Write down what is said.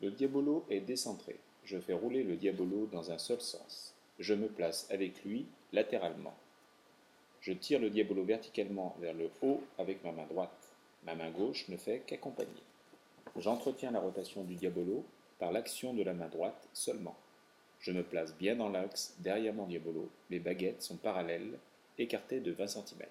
Le diabolo est décentré. Je fais rouler le diabolo dans un seul sens. Je me place avec lui latéralement. Je tire le diabolo verticalement vers le haut avec ma main droite. Ma main gauche ne fait qu'accompagner. J'entretiens la rotation du diabolo par l'action de la main droite seulement. Je me place bien dans l'axe derrière mon diabolo. Les baguettes sont parallèles, écartées de 20 cm.